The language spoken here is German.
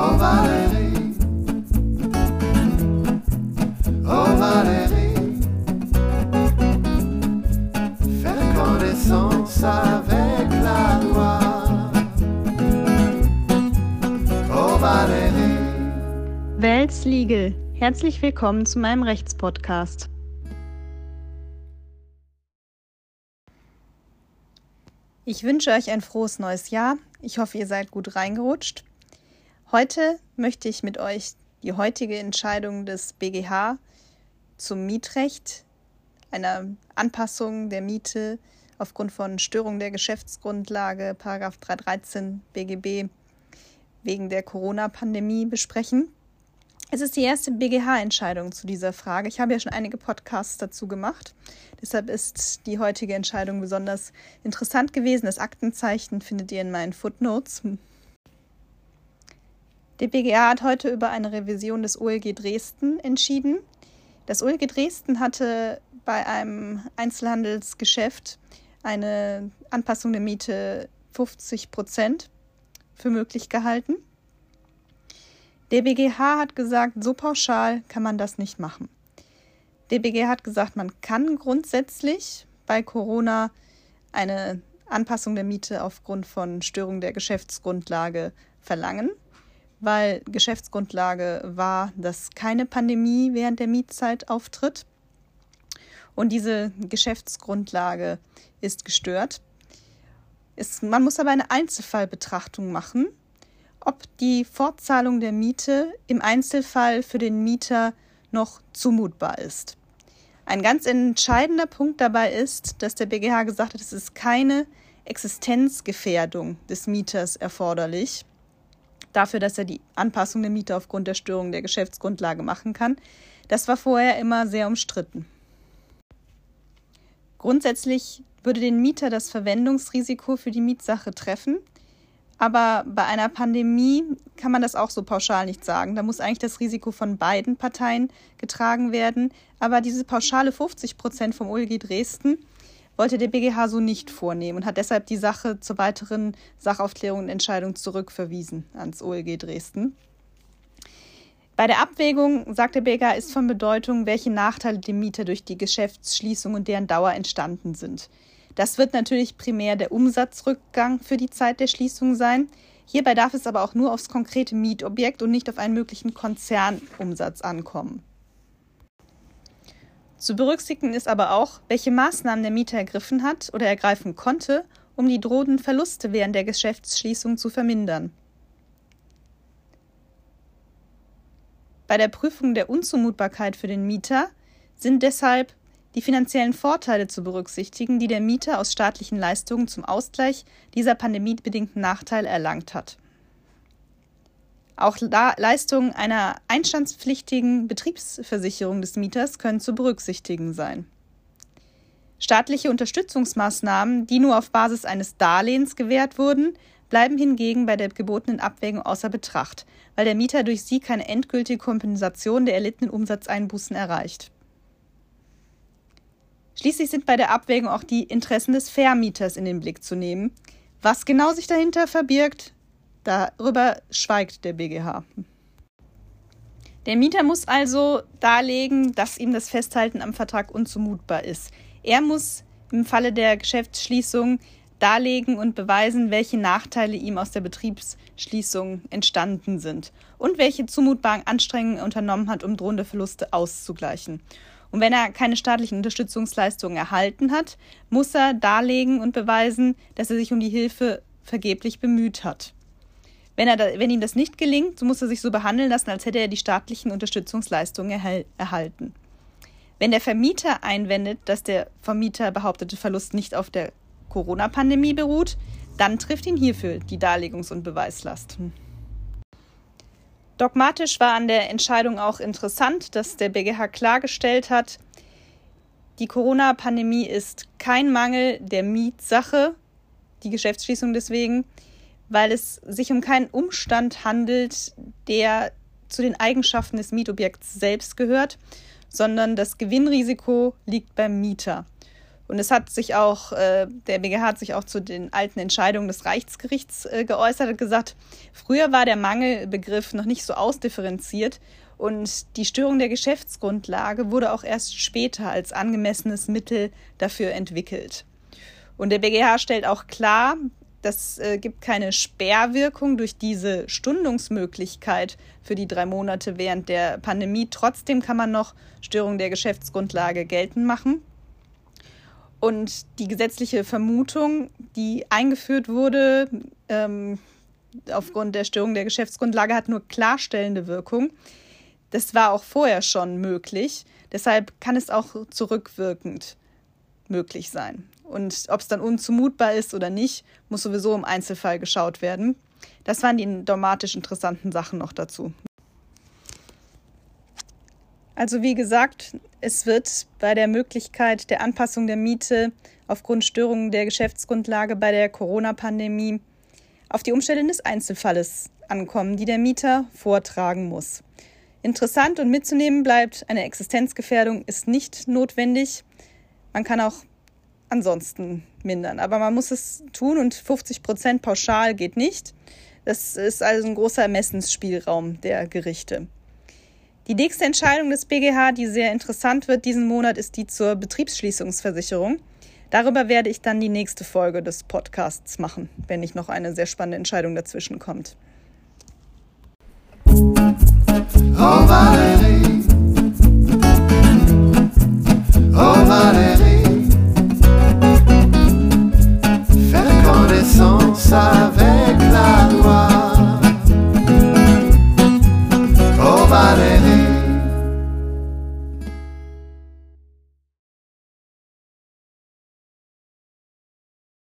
Oh Valérie, oh Valérie, faire connaissance avec la loi. Oh Valérie. Welts Legal. Herzlich willkommen zu meinem Rechtspodcast. Ich wünsche euch ein frohes neues Jahr. Ich hoffe, ihr seid gut reingerutscht. Heute möchte ich mit euch die heutige Entscheidung des BGH zum Mietrecht, einer Anpassung der Miete aufgrund von Störung der Geschäftsgrundlage, Paragraph 313 BGB, wegen der Corona-Pandemie besprechen. Es ist die erste BGH-Entscheidung zu dieser Frage. Ich habe ja schon einige Podcasts dazu gemacht. Deshalb ist die heutige Entscheidung besonders interessant gewesen. Das Aktenzeichen findet ihr in meinen Footnotes. Der BGH hat heute über eine Revision des OLG Dresden entschieden. Das OLG Dresden hatte bei einem Einzelhandelsgeschäft eine Anpassung der Miete 50 Prozent für möglich gehalten. Der BGH hat gesagt, so pauschal kann man das nicht machen. Der BGH hat gesagt, man kann grundsätzlich bei Corona eine Anpassung der Miete aufgrund von Störung der Geschäftsgrundlage verlangen, weil Geschäftsgrundlage war, dass keine Pandemie während der Mietzeit auftritt. Und diese Geschäftsgrundlage ist gestört. Es, man muss aber eine Einzelfallbetrachtung machen ob die Fortzahlung der Miete im Einzelfall für den Mieter noch zumutbar ist. Ein ganz entscheidender Punkt dabei ist, dass der BGH gesagt hat, es ist keine Existenzgefährdung des Mieters erforderlich, dafür, dass er die Anpassung der Miete aufgrund der Störung der Geschäftsgrundlage machen kann. Das war vorher immer sehr umstritten. Grundsätzlich würde den Mieter das Verwendungsrisiko für die Mietsache treffen, aber bei einer Pandemie kann man das auch so pauschal nicht sagen. Da muss eigentlich das Risiko von beiden Parteien getragen werden. Aber diese pauschale 50 Prozent vom OLG Dresden wollte der BGH so nicht vornehmen und hat deshalb die Sache zur weiteren Sachaufklärung und Entscheidung zurückverwiesen ans OLG Dresden. Bei der Abwägung, sagt der BGH, ist von Bedeutung, welche Nachteile dem Mieter durch die Geschäftsschließung und deren Dauer entstanden sind. Das wird natürlich primär der Umsatzrückgang für die Zeit der Schließung sein. Hierbei darf es aber auch nur aufs konkrete Mietobjekt und nicht auf einen möglichen Konzernumsatz ankommen. Zu berücksichtigen ist aber auch, welche Maßnahmen der Mieter ergriffen hat oder ergreifen konnte, um die drohenden Verluste während der Geschäftsschließung zu vermindern. Bei der Prüfung der Unzumutbarkeit für den Mieter sind deshalb die finanziellen Vorteile zu berücksichtigen, die der Mieter aus staatlichen Leistungen zum Ausgleich dieser pandemiebedingten Nachteile erlangt hat. Auch Leistungen einer einstandspflichtigen Betriebsversicherung des Mieters können zu berücksichtigen sein. Staatliche Unterstützungsmaßnahmen, die nur auf Basis eines Darlehens gewährt wurden, bleiben hingegen bei der gebotenen Abwägung außer Betracht, weil der Mieter durch sie keine endgültige Kompensation der erlittenen Umsatzeinbußen erreicht. Schließlich sind bei der Abwägung auch die Interessen des Vermieters in den Blick zu nehmen. Was genau sich dahinter verbirgt, darüber schweigt der BGH. Der Mieter muss also darlegen, dass ihm das Festhalten am Vertrag unzumutbar ist. Er muss im Falle der Geschäftsschließung darlegen und beweisen, welche Nachteile ihm aus der Betriebsschließung entstanden sind und welche zumutbaren Anstrengungen er unternommen hat, um drohende Verluste auszugleichen. Und wenn er keine staatlichen Unterstützungsleistungen erhalten hat, muss er darlegen und beweisen, dass er sich um die Hilfe vergeblich bemüht hat. Wenn, er da, wenn ihm das nicht gelingt, so muss er sich so behandeln lassen, als hätte er die staatlichen Unterstützungsleistungen erhal erhalten. Wenn der Vermieter einwendet, dass der Vermieter behauptete Verlust nicht auf der Corona-Pandemie beruht, dann trifft ihn hierfür die Darlegungs- und Beweislast. Dogmatisch war an der Entscheidung auch interessant, dass der BGH klargestellt hat, die Corona-Pandemie ist kein Mangel der Mietsache, die Geschäftsschließung deswegen, weil es sich um keinen Umstand handelt, der zu den Eigenschaften des Mietobjekts selbst gehört, sondern das Gewinnrisiko liegt beim Mieter. Und es hat sich auch, äh, der BGH hat sich auch zu den alten Entscheidungen des Reichsgerichts äh, geäußert und gesagt, früher war der Mangelbegriff noch nicht so ausdifferenziert und die Störung der Geschäftsgrundlage wurde auch erst später als angemessenes Mittel dafür entwickelt. Und der BGH stellt auch klar, das äh, gibt keine Sperrwirkung durch diese Stundungsmöglichkeit für die drei Monate während der Pandemie. Trotzdem kann man noch Störung der Geschäftsgrundlage geltend machen. Und die gesetzliche Vermutung, die eingeführt wurde, ähm, aufgrund der Störung der Geschäftsgrundlage, hat nur klarstellende Wirkung. Das war auch vorher schon möglich. Deshalb kann es auch zurückwirkend möglich sein. Und ob es dann unzumutbar ist oder nicht, muss sowieso im Einzelfall geschaut werden. Das waren die dramatisch interessanten Sachen noch dazu. Also wie gesagt, es wird bei der Möglichkeit der Anpassung der Miete aufgrund Störungen der Geschäftsgrundlage bei der Corona-Pandemie auf die Umstände des Einzelfalles ankommen, die der Mieter vortragen muss. Interessant und mitzunehmen bleibt, eine Existenzgefährdung ist nicht notwendig. Man kann auch ansonsten mindern, aber man muss es tun und 50 Prozent pauschal geht nicht. Das ist also ein großer Ermessensspielraum der Gerichte. Die nächste Entscheidung des BGH, die sehr interessant wird diesen Monat, ist die zur Betriebsschließungsversicherung. Darüber werde ich dann die nächste Folge des Podcasts machen, wenn nicht noch eine sehr spannende Entscheidung dazwischen kommt. Oh. la gloire.